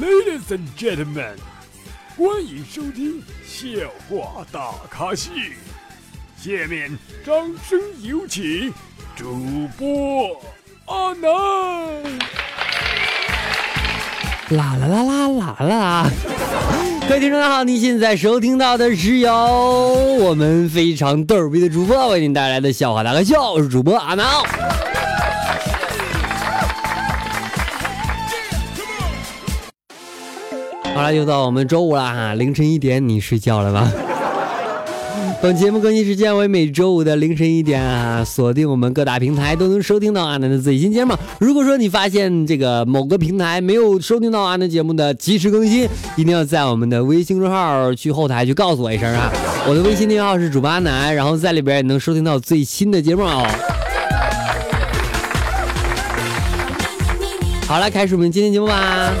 Ladies and gentlemen，欢迎收听笑话大咖秀。下面掌声有请主播阿南。啦啦啦啦啦啦！各位听众大家好，你现在收听到的是由我们非常逗逼的主播为您带来的笑话大咖秀，我是主播阿南。好了，又到我们周五了哈，凌晨一点，你睡觉了吗？本节目更新时间为每周五的凌晨一点啊，锁定我们各大平台都能收听到阿南的最新节目。如果说你发现这个某个平台没有收听到阿南节目的及时更新，一定要在我们的微信公众号去后台去告诉我一声啊。我的微信订阅号是主播阿南，然后在里边也能收听到最新的节目哦。好了，开始我们今天节目吧。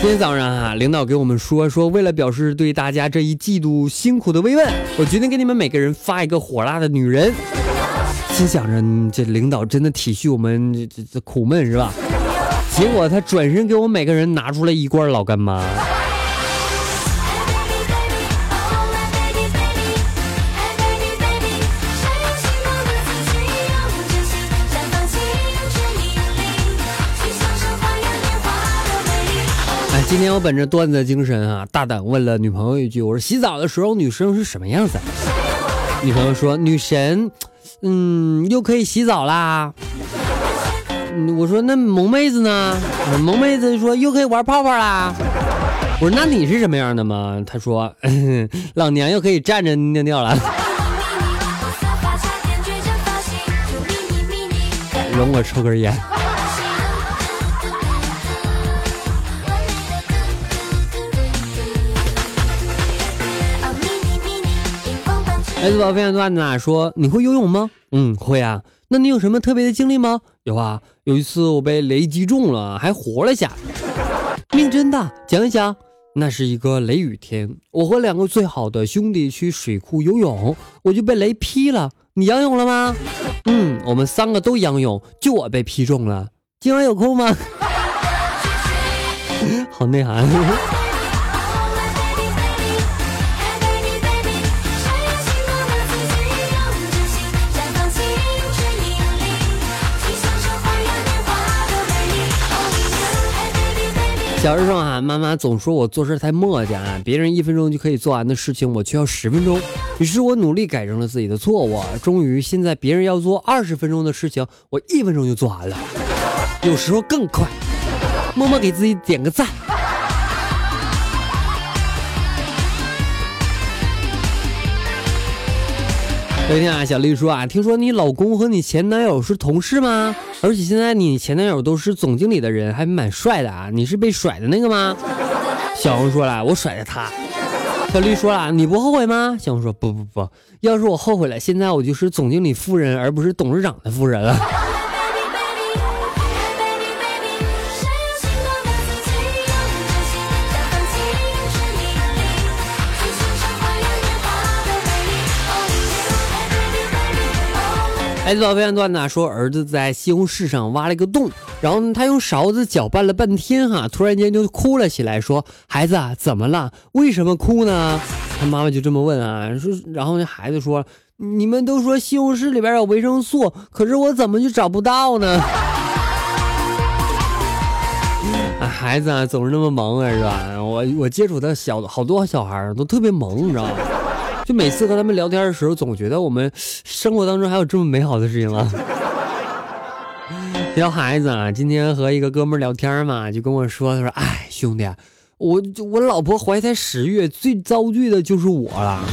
今天早上啊，领导给我们说说，为了表示对大家这一季度辛苦的慰问，我决定给你们每个人发一个火辣的女人。心想着，这领导真的体恤我们这这这苦闷是吧？结果他转身给我每个人拿出来一罐老干妈。今天我本着段子精神啊，大胆问了女朋友一句：“我说洗澡的时候女生是什么样子？”女朋友说：“女神，嗯，又可以洗澡啦。”我说：“那萌妹子呢？”萌妹子说：“又可以玩泡泡啦。”我说：“那你是什么样的吗？”她说：“ 老娘又可以站着尿尿了。”容我抽根烟。来自宝分享段子啊，说你会游泳吗？嗯，会啊。那你有什么特别的经历吗？有啊，有一次我被雷击中了，还活了下来，命真大。讲一讲，那是一个雷雨天，我和两个最好的兄弟去水库游泳，我就被雷劈了。你仰泳了吗？嗯，我们三个都仰泳，就我被劈中了。今晚有空吗？好内涵。小时候啊，妈妈总说我做事太磨叽啊，别人一分钟就可以做完的事情，我却要十分钟。于是我努力改正了自己的错误，终于现在别人要做二十分钟的事情，我一分钟就做完了，有时候更快。默默给自己点个赞。昨天啊，小丽说啊，听说你老公和你前男友是同事吗？而且现在你前男友都是总经理的人，还蛮帅的啊！你是被甩的那个吗？小红说了，我甩的他。小丽说了，你不后悔吗？小红说，不不不，要是我后悔了，现在我就是总经理夫人，而不是董事长的夫人了。孩子宝贝段呢说，儿子在西红柿上挖了一个洞，然后呢他用勺子搅拌了半天，哈，突然间就哭了起来，说：“孩子啊，怎么了？为什么哭呢？” 他妈妈就这么问啊，说，然后那孩子说：“你们都说西红柿里边有维生素，可是我怎么就找不到呢？”啊，孩子啊，总是那么萌啊，是吧？我我接触的小好多小孩都特别萌，你知道吗？就每次和他们聊天的时候，总觉得我们生活当中还有这么美好的事情啊！小孩子啊，今天和一个哥们聊天嘛，就跟我说：“他说，哎，兄弟，我我老婆怀胎十月，最遭罪的就是我了。”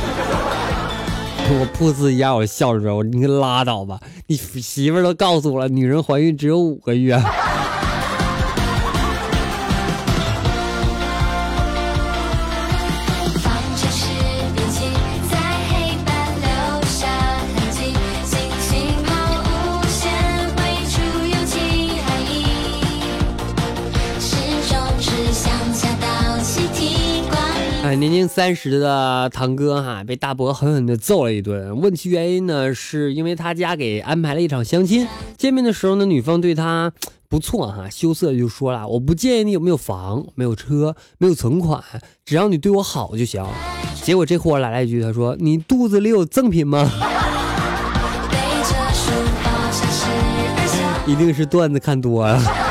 我噗呲一下，我笑着说：“我你拉倒吧，你媳妇都告诉我了，女人怀孕只有五个月。”三十的堂哥哈，被大伯狠狠的揍了一顿。问其原因呢，是因为他家给安排了一场相亲。见面的时候呢，女方对他不错哈，羞涩就说了：“我不介意你有没有房、没有车、没有存款，只要你对我好就行。”结果这货来了一句：“他说你肚子里有赠品吗？” 一定是段子看多了。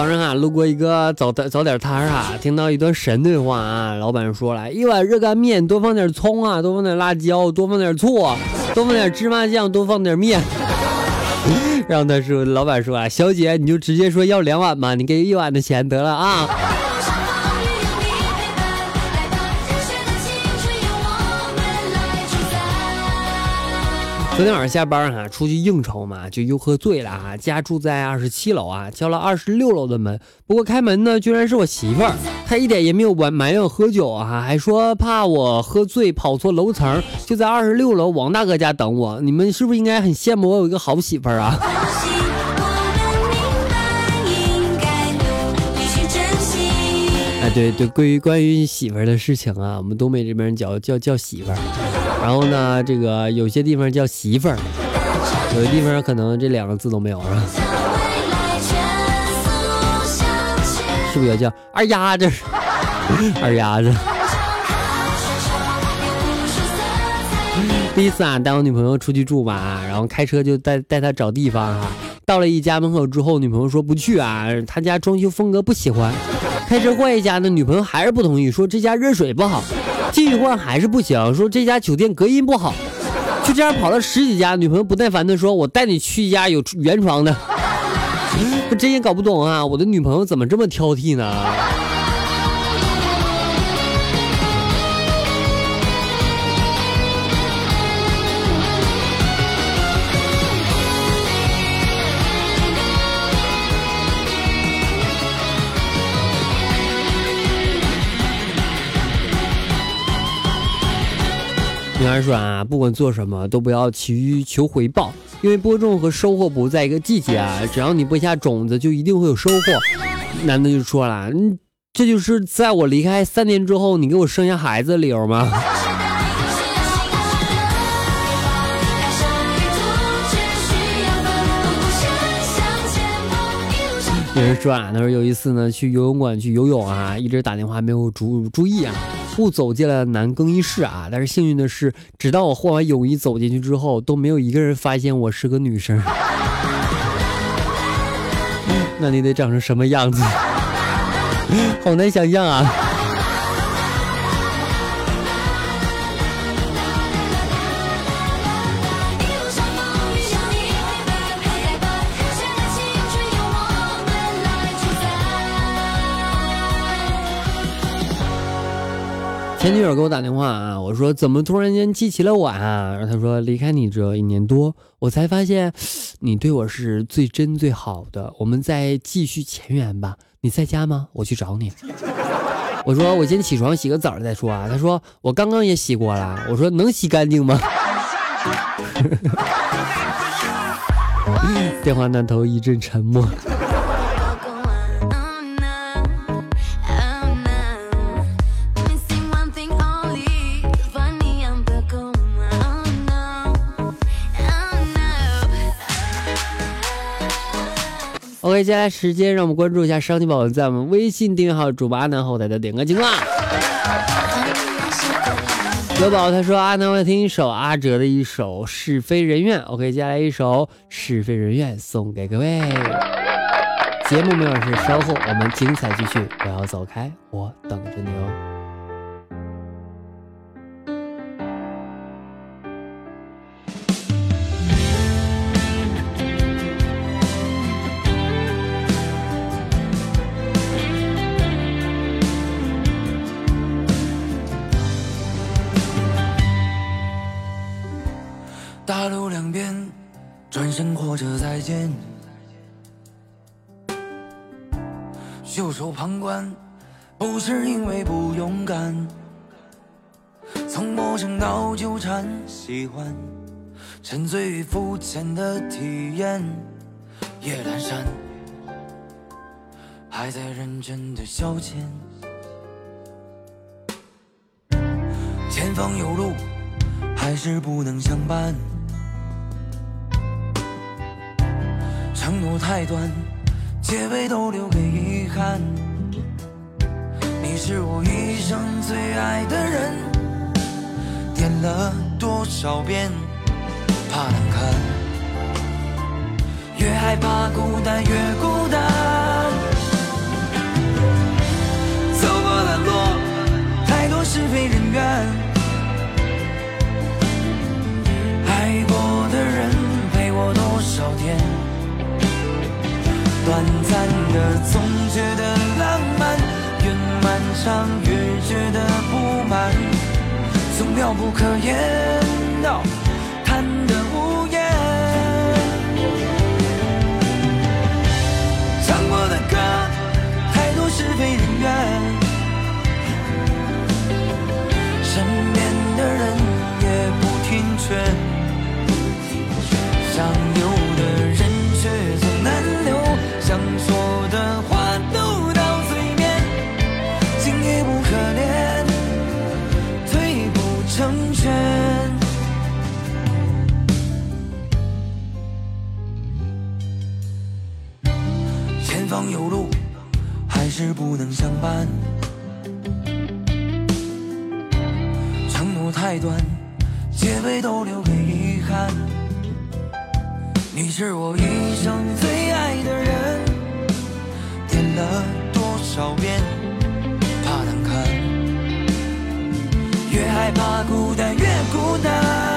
早上啊，路过一个早早早点摊啊，听到一段神对话啊。老板说了一碗热干面，多放点葱啊，多放点辣椒，多放点醋，多放点芝麻酱，多放点面。然后他说，老板说啊，小姐你就直接说要两碗吧，你给一碗的钱得了啊。昨天晚上下班哈，出去应酬嘛，就又喝醉了哈。家住在二十七楼啊，敲了二十六楼的门，不过开门呢，居然是我媳妇儿。她一点也没有埋埋怨喝酒啊，还说怕我喝醉跑错楼层，就在二十六楼王大哥家等我。你们是不是应该很羡慕我有一个好媳妇儿啊？哎，对对，关于关于媳妇儿的事情啊，我们东北这边叫叫叫媳妇儿。然后呢，这个有些地方叫媳妇儿，有的地方可能这两个字都没有，是吧？是不是也叫二丫子？二丫子。第一次啊，带我女朋友出去住吧，然后开车就带带她找地方啊。到了一家门口之后，女朋友说不去啊，她家装修风格不喜欢。开车换一家呢，女朋友还是不同意，说这家热水不好。继续换还是不行，说这家酒店隔音不好，就这样跑了十几家。女朋友不耐烦的说：“我带你去一家有原床的。”我真也搞不懂啊，我的女朋友怎么这么挑剔呢？女孩说啊，不管做什么都不要急于求回报，因为播种和收获不在一个季节啊。只要你播下种子，就一定会有收获。男的就说了，嗯，这就是在我离开三年之后，你给我生下孩子的理由吗？有人说啊，他说有一次呢，去游泳馆去游泳啊，一直打电话没有注注意啊。不走进了男更衣室啊，但是幸运的是，直到我换完泳衣走进去之后，都没有一个人发现我是个女生。那你得长成什么样子？好难想象啊！前女友给我打电话啊，我说怎么突然间记起了我啊？然后他说离开你这一年多，我才发现你对我是最真最好的。我们再继续前缘吧。你在家吗？我去找你。我说我先起床洗个澡再说啊。他说我刚刚也洗过了。我说能洗干净吗？电话那头一阵沉默。接下来时间让我们关注一下商品宝宝在我们微信订阅号主播阿南后台的点歌情况。有宝他说阿南我要听一首阿哲的一首是非人愿。OK，接下来一首是非人愿送给各位。节目没有事，稍后我们精彩继续，不要走开，我等着你哦。袖手旁观，不是因为不勇敢。从陌生到纠缠，喜欢沉醉于肤浅的体验，夜阑珊，还在认真的消遣。前方有路，还是不能相伴。承诺太短，结尾都留给遗憾。你是我一生最爱的人，点了多少遍，怕难堪。越害怕孤单，越孤单。上越觉得不满，总妙不可言。方有路，还是不能相伴。承诺太短，结尾都留给遗憾。你是我一生最爱的人，点了多少遍，怕难堪。越害怕孤单，越孤单。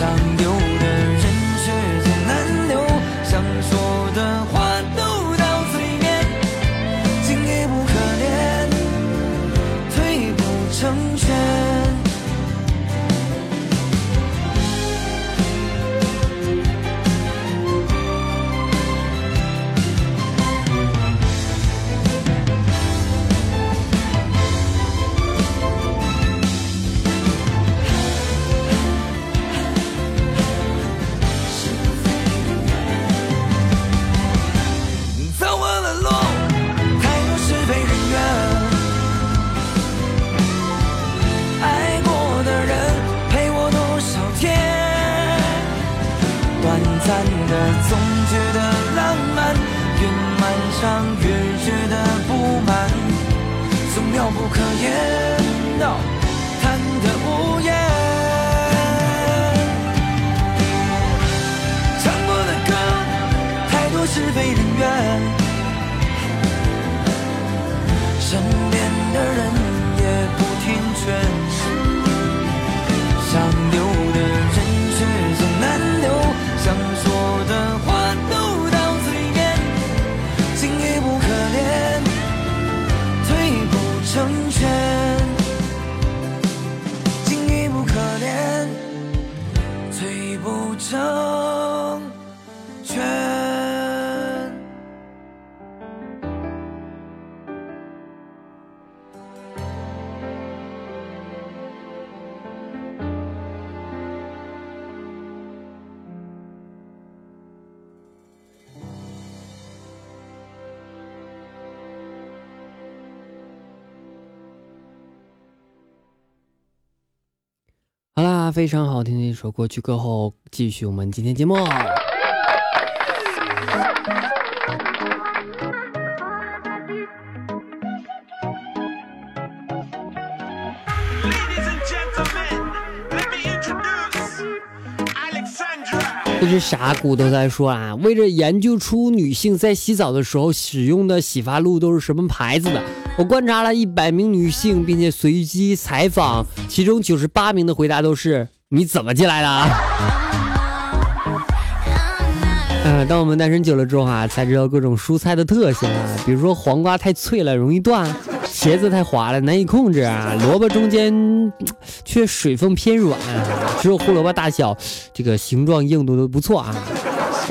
想留的好啦，非常好听的一首歌曲，歌后继续我们今天节目。ladies and gentlemen，let me introduce alexander。这是啥骨头在说啊？为了研究出女性在洗澡的时候使用的洗发露都是什么牌子的。我观察了一百名女性，并且随机采访，其中九十八名的回答都是你怎么进来的？嗯，当我们单身久了之后啊，才知道各种蔬菜的特性啊，比如说黄瓜太脆了容易断，茄子太滑了难以控制啊，萝卜中间却水分偏软，只有胡萝卜大小，这个形状硬度都不错啊。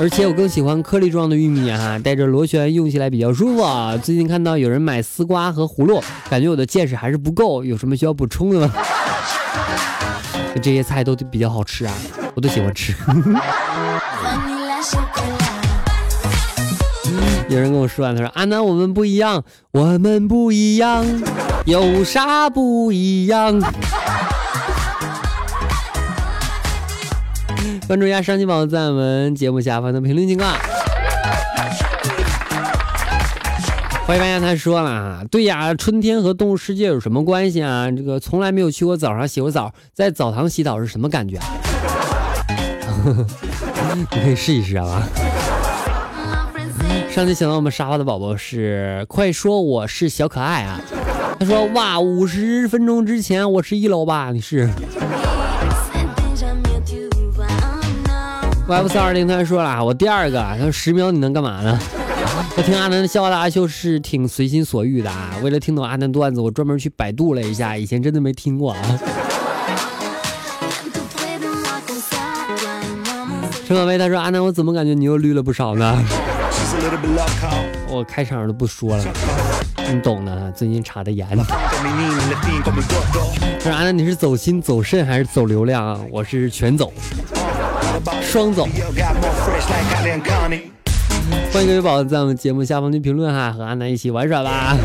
而且我更喜欢颗粒状的玉米啊，带着螺旋用起来比较舒服。啊。最近看到有人买丝瓜和葫芦，感觉我的见识还是不够，有什么需要补充的吗？这些菜都比较好吃啊，我都喜欢吃。有人跟我说，他说：“阿南，我们不一样，我们不一样，有啥不一样？”关注一下上期宝在我们节目下方的评论情况。欢迎大家，他说了：“对呀，春天和动物世界有什么关系啊？这个从来没有去过澡堂洗过澡，在澡堂洗澡是什么感觉？你可以试一试啊。”上期想到我们沙发的宝宝是，快说我是小可爱啊！他说哇，五十分钟之前我是一楼吧？你是？F 三二零他说了，我第二个。他说十秒你能干嘛呢？我听阿南的笑话的阿秀是挺随心所欲的啊。为了听懂阿南段子，我专门去百度了一下，以前真的没听过啊。陈宝贝他说阿南，我怎么感觉你又绿了不少呢？我开场都不说了，你懂的。最近查的严。说啥呢？你是走心走肾还是走流量？我是全走，双走。欢迎各位宝宝在我们节目下方的评论哈，和阿南一起玩耍吧。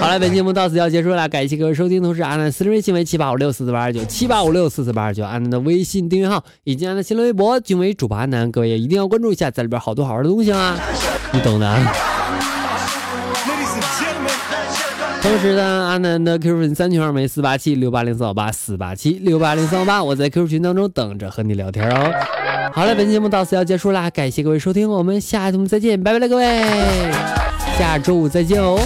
好了，本节目到此要结束了，感谢各位收听。同时，阿南私人微信为七八五六四四八二九七八五六四四八二九，阿南的微信订阅号以及阿南新浪微博均为主播阿南，各位也一定要关注一下，在里边好多好玩的东西啊，你懂的。同时呢，阿南的 QQ 群三群二为四八七六八零三幺八四八七六八零三幺八，我在 QQ 群当中等着和你聊天哦。好了，本期节目到此要结束啦，感谢各位收听，我们下期节目再见，拜拜了各位，下周五再见哦。